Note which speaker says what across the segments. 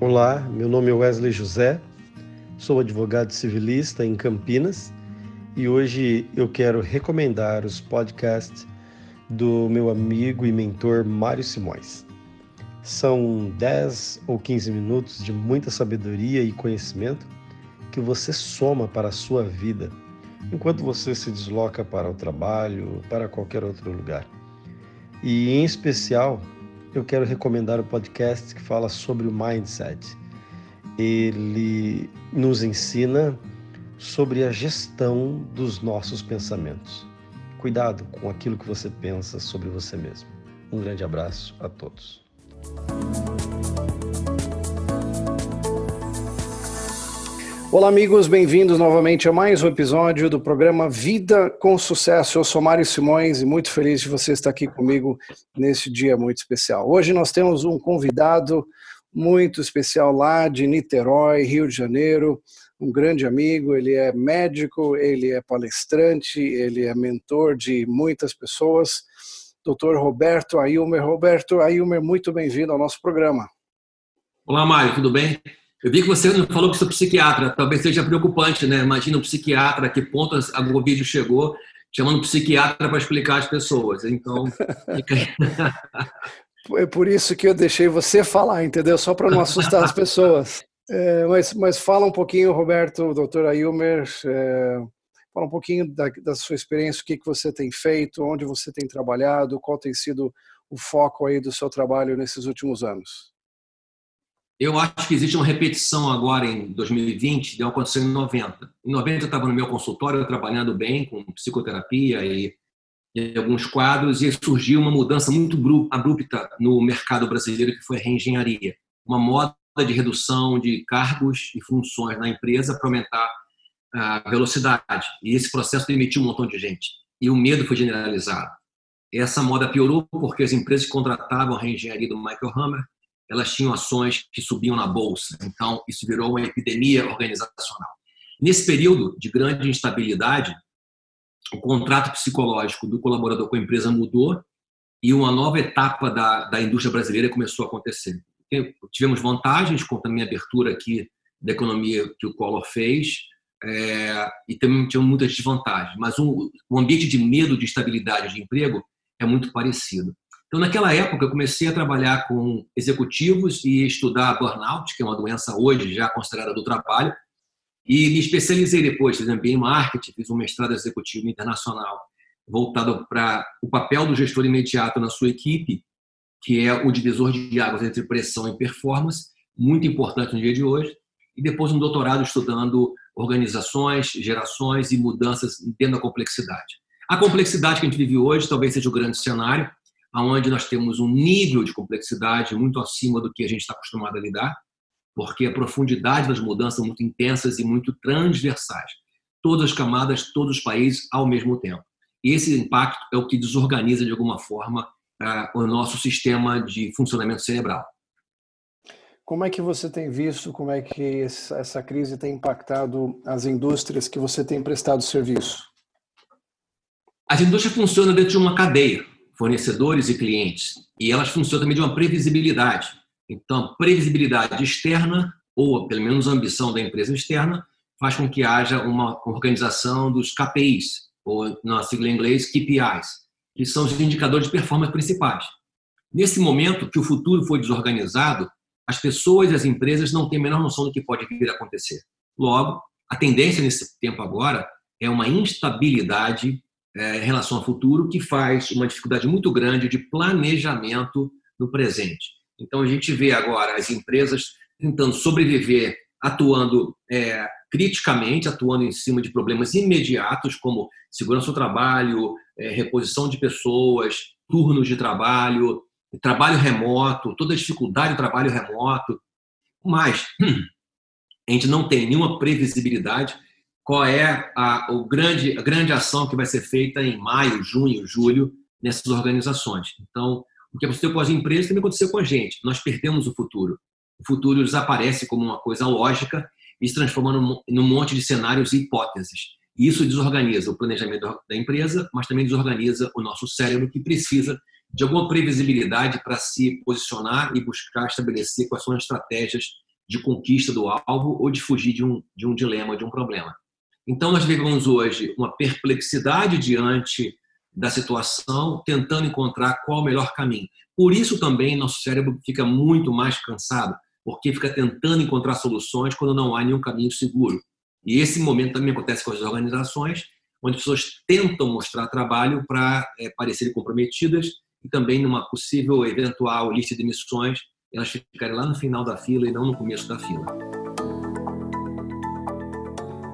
Speaker 1: Olá, meu nome é Wesley José, sou advogado civilista em Campinas e hoje eu quero recomendar os podcasts do meu amigo e mentor Mário Simões. São 10 ou 15 minutos de muita sabedoria e conhecimento que você soma para a sua vida enquanto você se desloca para o trabalho, para qualquer outro lugar. E em especial, eu quero recomendar o podcast que fala sobre o mindset. Ele nos ensina sobre a gestão dos nossos pensamentos. Cuidado com aquilo que você pensa sobre você mesmo. Um grande abraço a todos. Olá, amigos, bem-vindos novamente a mais um episódio do programa Vida com Sucesso. Eu sou Mário Simões e muito feliz de você estar aqui comigo nesse dia muito especial. Hoje nós temos um convidado muito especial lá de Niterói, Rio de Janeiro, um grande amigo. Ele é médico, ele é palestrante, ele é mentor de muitas pessoas. Dr. Roberto Ailmer. Roberto Ailmer, muito bem-vindo ao nosso programa.
Speaker 2: Olá, Mário, tudo bem? Eu vi que você não falou que sou psiquiatra, talvez seja preocupante, né? Imagina um psiquiatra, a que ponto a Covid chegou, chamando psiquiatra para explicar às pessoas. Então.
Speaker 1: É por isso que eu deixei você falar, entendeu? Só para não assustar as pessoas. É, mas, mas fala um pouquinho, Roberto, doutor Ailmer, é, fala um pouquinho da, da, sua experiência, o que, que você tem feito, onde você tem trabalhado, qual tem sido o foco aí do seu trabalho nesses últimos anos.
Speaker 2: Eu acho que existe uma repetição agora em 2020, deu acontecer em 90. Em 90 eu estava no meu consultório trabalhando bem com psicoterapia e, e, alguns quadros e surgiu uma mudança muito abrupta no mercado brasileiro que foi a reengenharia. Uma moda de redução de cargos e funções na empresa para aumentar a velocidade. E esse processo demitiu um montão de gente. E o medo foi generalizado. Essa moda piorou porque as empresas contratavam a reengenharia do Michael Hammer elas tinham ações que subiam na bolsa. Então, isso virou uma epidemia organizacional. Nesse período de grande instabilidade, o contrato psicológico do colaborador com a empresa mudou e uma nova etapa da, da indústria brasileira começou a acontecer. Tivemos vantagens com a minha abertura aqui da economia que o Collor fez, é, e também tivemos muitas desvantagens. Mas um, um ambiente de medo de estabilidade de emprego é muito parecido. Então, naquela época, eu comecei a trabalhar com executivos e estudar burnout, que é uma doença hoje já considerada do trabalho, e me especializei depois, fiz MBA em marketing, fiz um mestrado executivo internacional voltado para o papel do gestor imediato na sua equipe, que é o divisor de águas entre pressão e performance, muito importante no dia de hoje, e depois um doutorado estudando organizações, gerações e mudanças dentro da complexidade. A complexidade que a gente vive hoje talvez seja o grande cenário, onde nós temos um nível de complexidade muito acima do que a gente está acostumado a lidar, porque a profundidade das mudanças são muito intensas e muito transversais. Todas as camadas, todos os países ao mesmo tempo. E esse impacto é o que desorganiza, de alguma forma, o nosso sistema de funcionamento cerebral.
Speaker 1: Como é que você tem visto, como é que essa crise tem impactado as indústrias que você tem prestado serviço?
Speaker 2: As indústrias funcionam dentro de uma cadeia fornecedores e clientes. E elas funcionam também de uma previsibilidade. Então, previsibilidade externa, ou pelo menos a ambição da empresa externa, faz com que haja uma organização dos KPIs, ou na sigla em inglês, KPIs, que são os indicadores de performance principais. Nesse momento que o futuro foi desorganizado, as pessoas e as empresas não têm a menor noção do que pode vir a acontecer. Logo, a tendência nesse tempo agora é uma instabilidade é, em relação ao futuro, que faz uma dificuldade muito grande de planejamento no presente. Então, a gente vê agora as empresas tentando sobreviver, atuando é, criticamente, atuando em cima de problemas imediatos, como segurança do trabalho, é, reposição de pessoas, turnos de trabalho, trabalho remoto, toda a dificuldade do trabalho remoto. Mas hum, a gente não tem nenhuma previsibilidade qual é a, o grande, a grande ação que vai ser feita em maio, junho, julho nessas organizações. Então, o que aconteceu com as empresas também aconteceu com a gente. Nós perdemos o futuro. O futuro desaparece como uma coisa lógica e se transforma num, num monte de cenários e hipóteses. E isso desorganiza o planejamento da empresa, mas também desorganiza o nosso cérebro, que precisa de alguma previsibilidade para se posicionar e buscar estabelecer quais são as estratégias de conquista do alvo ou de fugir de um, de um dilema, de um problema. Então, nós vivemos hoje uma perplexidade diante da situação, tentando encontrar qual o melhor caminho. Por isso também nosso cérebro fica muito mais cansado, porque fica tentando encontrar soluções quando não há nenhum caminho seguro. E esse momento também acontece com as organizações, onde as pessoas tentam mostrar trabalho para é, parecerem comprometidas e também numa possível eventual lista de missões, elas ficarem lá no final da fila e não no começo da fila.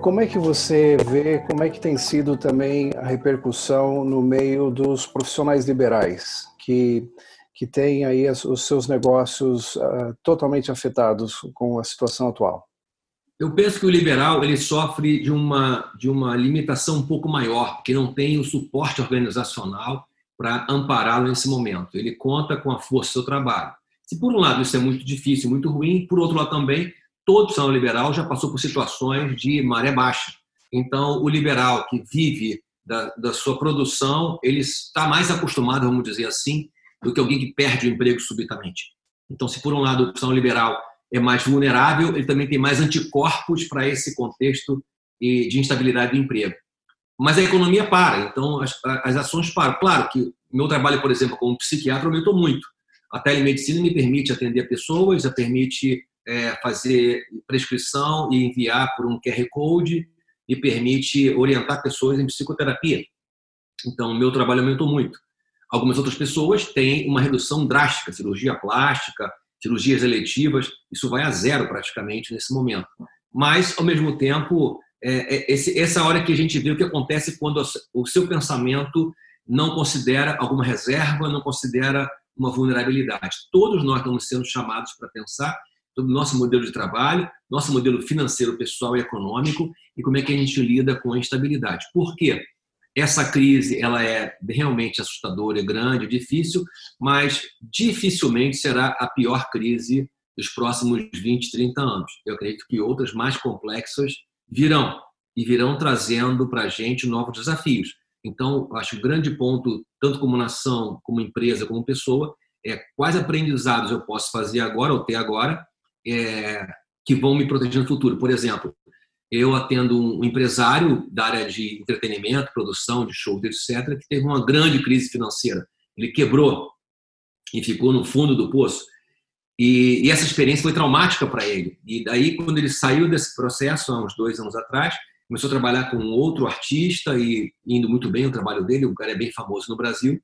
Speaker 3: Como é que você vê, como é que tem sido também a repercussão no meio dos profissionais liberais, que, que têm aí os seus negócios uh, totalmente afetados com a situação atual?
Speaker 2: Eu penso que o liberal ele sofre de uma, de uma limitação um pouco maior, porque não tem o suporte organizacional para ampará-lo nesse momento. Ele conta com a força do seu trabalho. Se por um lado isso é muito difícil, muito ruim, por outro lado também todo profissional liberal já passou por situações de maré baixa. Então, o liberal que vive da, da sua produção, ele está mais acostumado, vamos dizer assim, do que alguém que perde o emprego subitamente. Então, se por um lado o profissional liberal é mais vulnerável, ele também tem mais anticorpos para esse contexto de instabilidade do emprego. Mas a economia para, então as, as ações param. Claro que meu trabalho, por exemplo, como psiquiatra, aumentou muito. A telemedicina me permite atender pessoas, já permite é, fazer prescrição e enviar por um QR Code e permite orientar pessoas em psicoterapia. Então, meu trabalho aumentou muito. Algumas outras pessoas têm uma redução drástica, cirurgia plástica, cirurgias eletivas, isso vai a zero praticamente nesse momento. Mas, ao mesmo tempo, é, é esse, essa hora que a gente vê o que acontece quando o seu pensamento não considera alguma reserva, não considera uma vulnerabilidade. Todos nós estamos sendo chamados para pensar sobre o nosso modelo de trabalho, nosso modelo financeiro, pessoal e econômico e como é que a gente lida com a instabilidade. Por quê? Essa crise ela é realmente assustadora, é grande, é difícil, mas dificilmente será a pior crise dos próximos 20, 30 anos. Eu acredito que outras mais complexas virão e virão trazendo para a gente novos desafios. Então, acho que o grande ponto, tanto como nação, como empresa, como pessoa, é quais aprendizados eu posso fazer agora ou ter agora é, que vão me proteger no futuro. Por exemplo, eu atendo um empresário da área de entretenimento, produção de shows, etc., que teve uma grande crise financeira. Ele quebrou e ficou no fundo do poço. E, e essa experiência foi traumática para ele. E daí, quando ele saiu desse processo, há uns dois anos atrás, começou a trabalhar com outro artista e indo muito bem o trabalho dele, o cara é bem famoso no Brasil.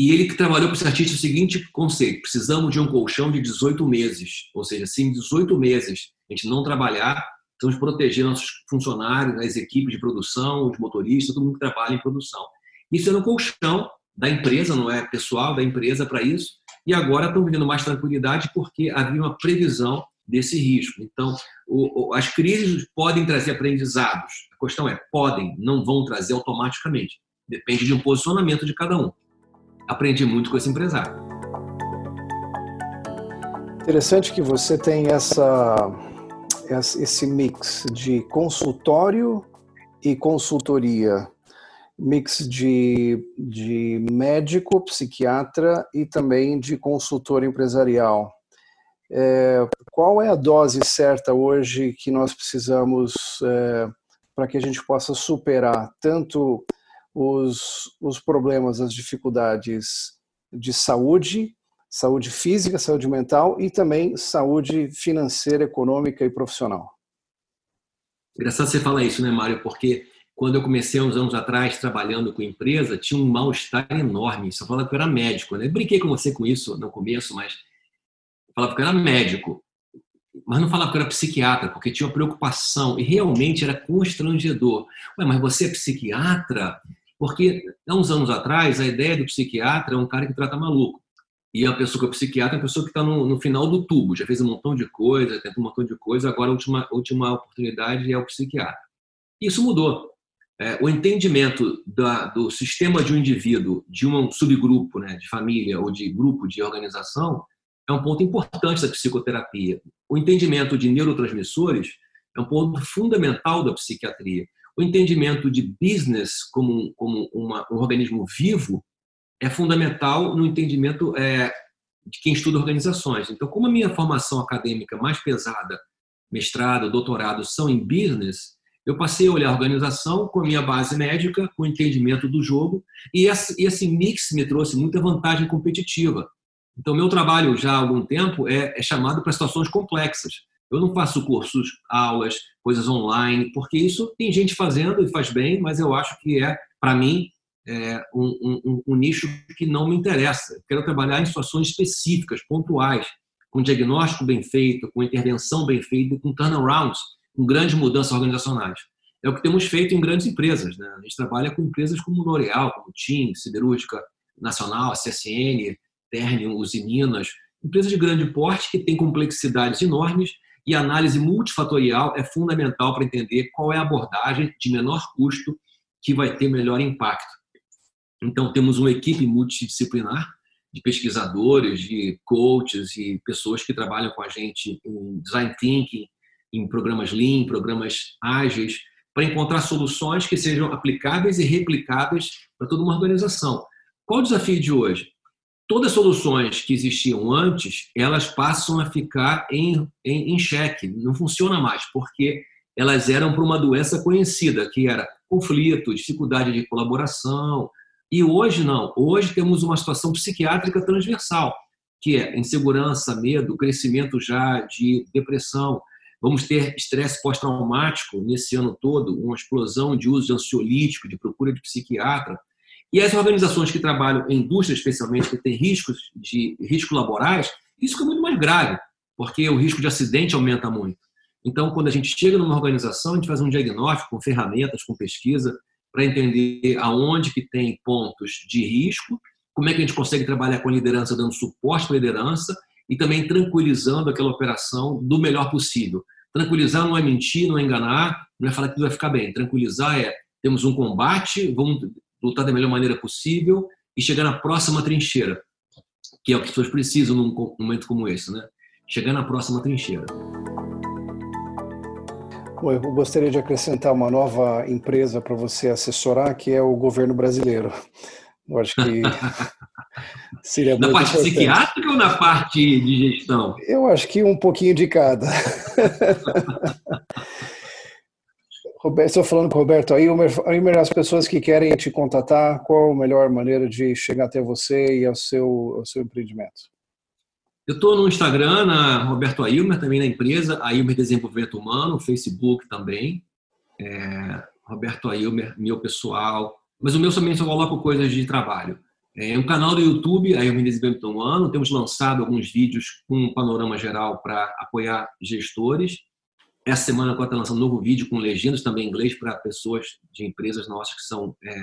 Speaker 2: E ele que trabalhou com esse artista o seguinte conceito: precisamos de um colchão de 18 meses. Ou seja, se em 18 meses a gente não trabalhar, estamos protegendo nossos funcionários, as equipes de produção, os motoristas, todo mundo que trabalha em produção. Isso era um colchão da empresa, não é pessoal, da empresa para isso. E agora estão vivendo mais tranquilidade porque havia uma previsão desse risco. Então, o, o, as crises podem trazer aprendizados. A questão é, podem, não vão trazer automaticamente. Depende de um posicionamento de cada um aprendi muito com esse empresário.
Speaker 3: Interessante que você tem essa, esse mix de consultório e consultoria, mix de, de médico, psiquiatra e também de consultor empresarial. É, qual é a dose certa hoje que nós precisamos é, para que a gente possa superar tanto os, os problemas, as dificuldades de saúde, saúde física, saúde mental e também saúde financeira, econômica e profissional.
Speaker 2: Engraçado você falar isso, né, Mário? Porque quando eu comecei uns anos atrás trabalhando com empresa, tinha um mal-estar enorme. Você falava que eu era médico, né? Eu brinquei com você com isso no começo, mas falava que eu era médico, mas não falava que eu era psiquiatra, porque tinha uma preocupação e realmente era constrangedor. Ué, mas você é psiquiatra? Porque, há uns anos atrás, a ideia do psiquiatra é um cara que trata maluco. E a pessoa que é psiquiatra é a pessoa que está no, no, final do tubo, já fez um montão de coisa, tentou um montão de coisa, agora a última, última oportunidade é o psiquiatra. Isso mudou. É, o entendimento da, do sistema de um indivíduo, de um subgrupo, né, de família ou de grupo de organização, é um ponto importante da psicoterapia. O entendimento de neurotransmissores é um ponto fundamental da psiquiatria o entendimento de business como, como uma, um organismo vivo é fundamental no entendimento é, de quem estuda organizações. Então, como a minha formação acadêmica mais pesada, mestrado, doutorado, são em business, eu passei a olhar a organização com a minha base médica, com o entendimento do jogo, e esse, mix me trouxe muita vantagem competitiva. Então, meu trabalho já há algum tempo é, é chamado para situações complexas. Eu não faço cursos, aulas, coisas online, porque isso tem gente fazendo e faz bem, mas eu acho que é, para mim, é um, um, um, nicho que não me interessa. Eu quero trabalhar em situações específicas, pontuais, com diagnóstico bem feito, com intervenção bem feita, com turnarounds, com grandes mudanças organizacionais. É o que temos feito em grandes empresas. Né? A gente trabalha com empresas como L'Oréal, como TIM, Siderúrgica Nacional, a CSN, Ternium, Usiminas, empresas de grande porte que têm complexidades enormes e análise multifatorial é fundamental para entender qual é a abordagem de menor custo que vai ter melhor impacto. Então, temos uma equipe multidisciplinar de pesquisadores, de coaches e pessoas que trabalham com a gente em design thinking, em programas lean, programas ágeis, para encontrar soluções que sejam aplicáveis e replicáveis para toda uma organização. Qual o desafio de hoje? Todas as soluções que existiam antes, elas passam a ficar em, em, em xeque, não funciona mais, porque elas eram para uma doença conhecida, que era conflito, dificuldade de colaboração. E hoje não, hoje temos uma situação psiquiátrica transversal, que é insegurança, medo, crescimento já de depressão, Vamos ter estresse pós-traumático nesse ano todo, uma explosão de uso de ansiolítico, de procura de psiquiatra. E as organizações que trabalham em indústria, especialmente, que têm riscos de riscos laborais, isso é muito mais grave, porque o risco de acidente aumenta muito. Então, quando a gente chega numa organização, a gente faz um diagnóstico com ferramentas, com pesquisa, para entender aonde que tem pontos de risco, como é que a gente consegue trabalhar com a liderança, dando suporte para a liderança e também tranquilizando aquela operação do melhor possível. Tranquilizar não é mentir, não é enganar, não é falar que tudo vai ficar bem. Tranquilizar é temos um combate, vamos lutar da melhor maneira possível e chegar na próxima trincheira, que é o que as pessoas precisam num momento como esse, né? Chegar na próxima trincheira.
Speaker 3: Bom, eu gostaria de acrescentar uma nova empresa para você assessorar, que é o governo brasileiro. Eu acho que
Speaker 2: seria Na parte importante. psiquiátrica ou na parte de gestão?
Speaker 3: Eu acho que um pouquinho de cada. Roberto, estou falando com o Roberto Ailmer. Ailmer, as pessoas que querem te contatar, qual a melhor maneira de chegar até você e ao seu, ao seu empreendimento?
Speaker 2: Eu estou no Instagram, na Roberto Ailmer, também na empresa, Ailmer Desenvolvimento Humano, Facebook também. É, Roberto Ailmer, meu pessoal. Mas o meu também só coloco coisas de trabalho. É um canal do YouTube, me desenvolvimento humano, temos lançado alguns vídeos com um panorama geral para apoiar gestores. Essa semana eu estou lançando um novo vídeo com legendas também em inglês para pessoas de empresas nossas que são é,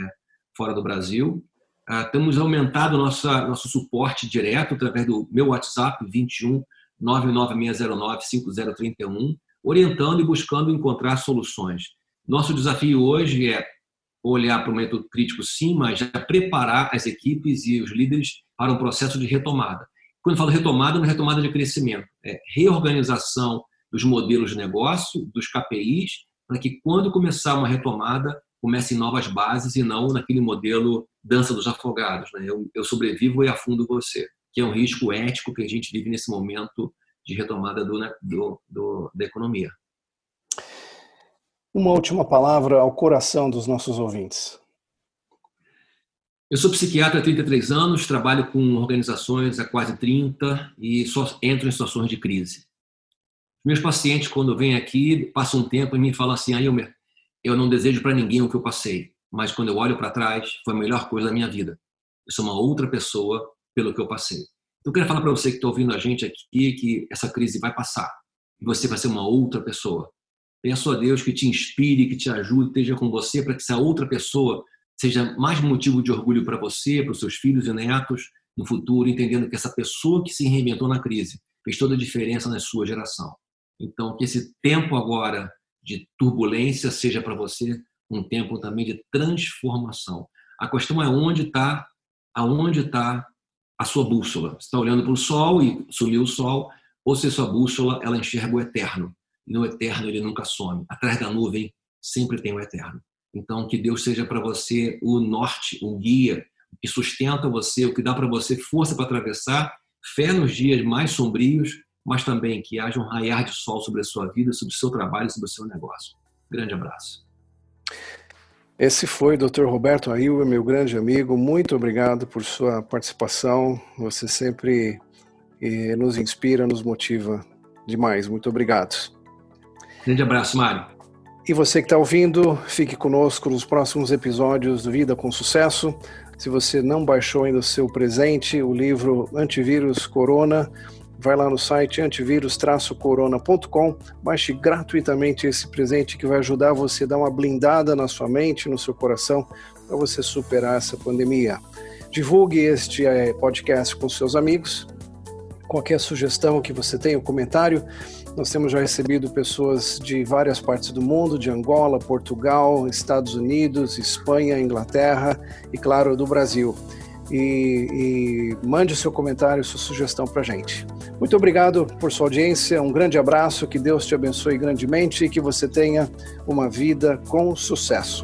Speaker 2: fora do Brasil. Ah, temos aumentado nossa, nosso suporte direto através do meu WhatsApp 21 99609 5031, orientando e buscando encontrar soluções. Nosso desafio hoje é olhar para o método crítico sim, mas já preparar as equipes e os líderes para um processo de retomada. Quando eu falo retomada, não é retomada de crescimento, é reorganização dos modelos de negócio, dos KPIs, para que quando começar uma retomada, comece em novas bases e não naquele modelo dança dos afogados. Né? Eu, eu sobrevivo e afundo você, que é um risco ético que a gente vive nesse momento de retomada do, né, do, do da economia.
Speaker 3: Uma última palavra ao coração dos nossos ouvintes.
Speaker 2: Eu sou psiquiatra há 33 anos, trabalho com organizações há quase 30 e só entro em situações de crise. Meus pacientes, quando vêm aqui, passam um tempo e me falam assim: ah, Ilmer, eu não desejo para ninguém o que eu passei, mas quando eu olho para trás, foi a melhor coisa da minha vida. Eu sou uma outra pessoa pelo que eu passei. Então, eu quero falar para você que está ouvindo a gente aqui que essa crise vai passar e você vai ser uma outra pessoa. Peço a Deus que te inspire, que te ajude, esteja com você, para que essa outra pessoa seja mais motivo de orgulho para você, para os seus filhos e netos no futuro, entendendo que essa pessoa que se reinventou na crise fez toda a diferença na sua geração. Então, que esse tempo agora de turbulência seja para você um tempo também de transformação. A questão é onde está, aonde está a sua bússola. Você está olhando para o sol e sumiu o sol, ou se a sua bússola ela enxerga o eterno e no eterno ele nunca some. Atrás da nuvem sempre tem o eterno. Então, que Deus seja para você o norte, o guia, que sustenta você, o que dá para você força para atravessar, fé nos dias mais sombrios, mas também que haja um raiar de sol sobre a sua vida, sobre o seu trabalho, sobre o seu negócio. Grande abraço.
Speaker 3: Esse foi o Dr. Roberto Ailwa, meu grande amigo. Muito obrigado por sua participação. Você sempre eh, nos inspira, nos motiva demais. Muito obrigado.
Speaker 2: Grande abraço, Mário.
Speaker 3: E você que está ouvindo, fique conosco nos próximos episódios do Vida com Sucesso. Se você não baixou ainda o seu presente, o livro Antivírus Corona, vai lá no site antivírus-corona.com, baixe gratuitamente esse presente que vai ajudar você a dar uma blindada na sua mente, no seu coração, para você superar essa pandemia. Divulgue este eh, podcast com seus amigos. Qualquer sugestão que você tenha, um comentário, nós temos já recebido pessoas de várias partes do mundo, de Angola, Portugal, Estados Unidos, Espanha, Inglaterra e, claro, do Brasil e, e mande seu comentário, sua sugestão para a gente. Muito obrigado por sua audiência, um grande abraço, que Deus te abençoe grandemente e que você tenha uma vida com sucesso.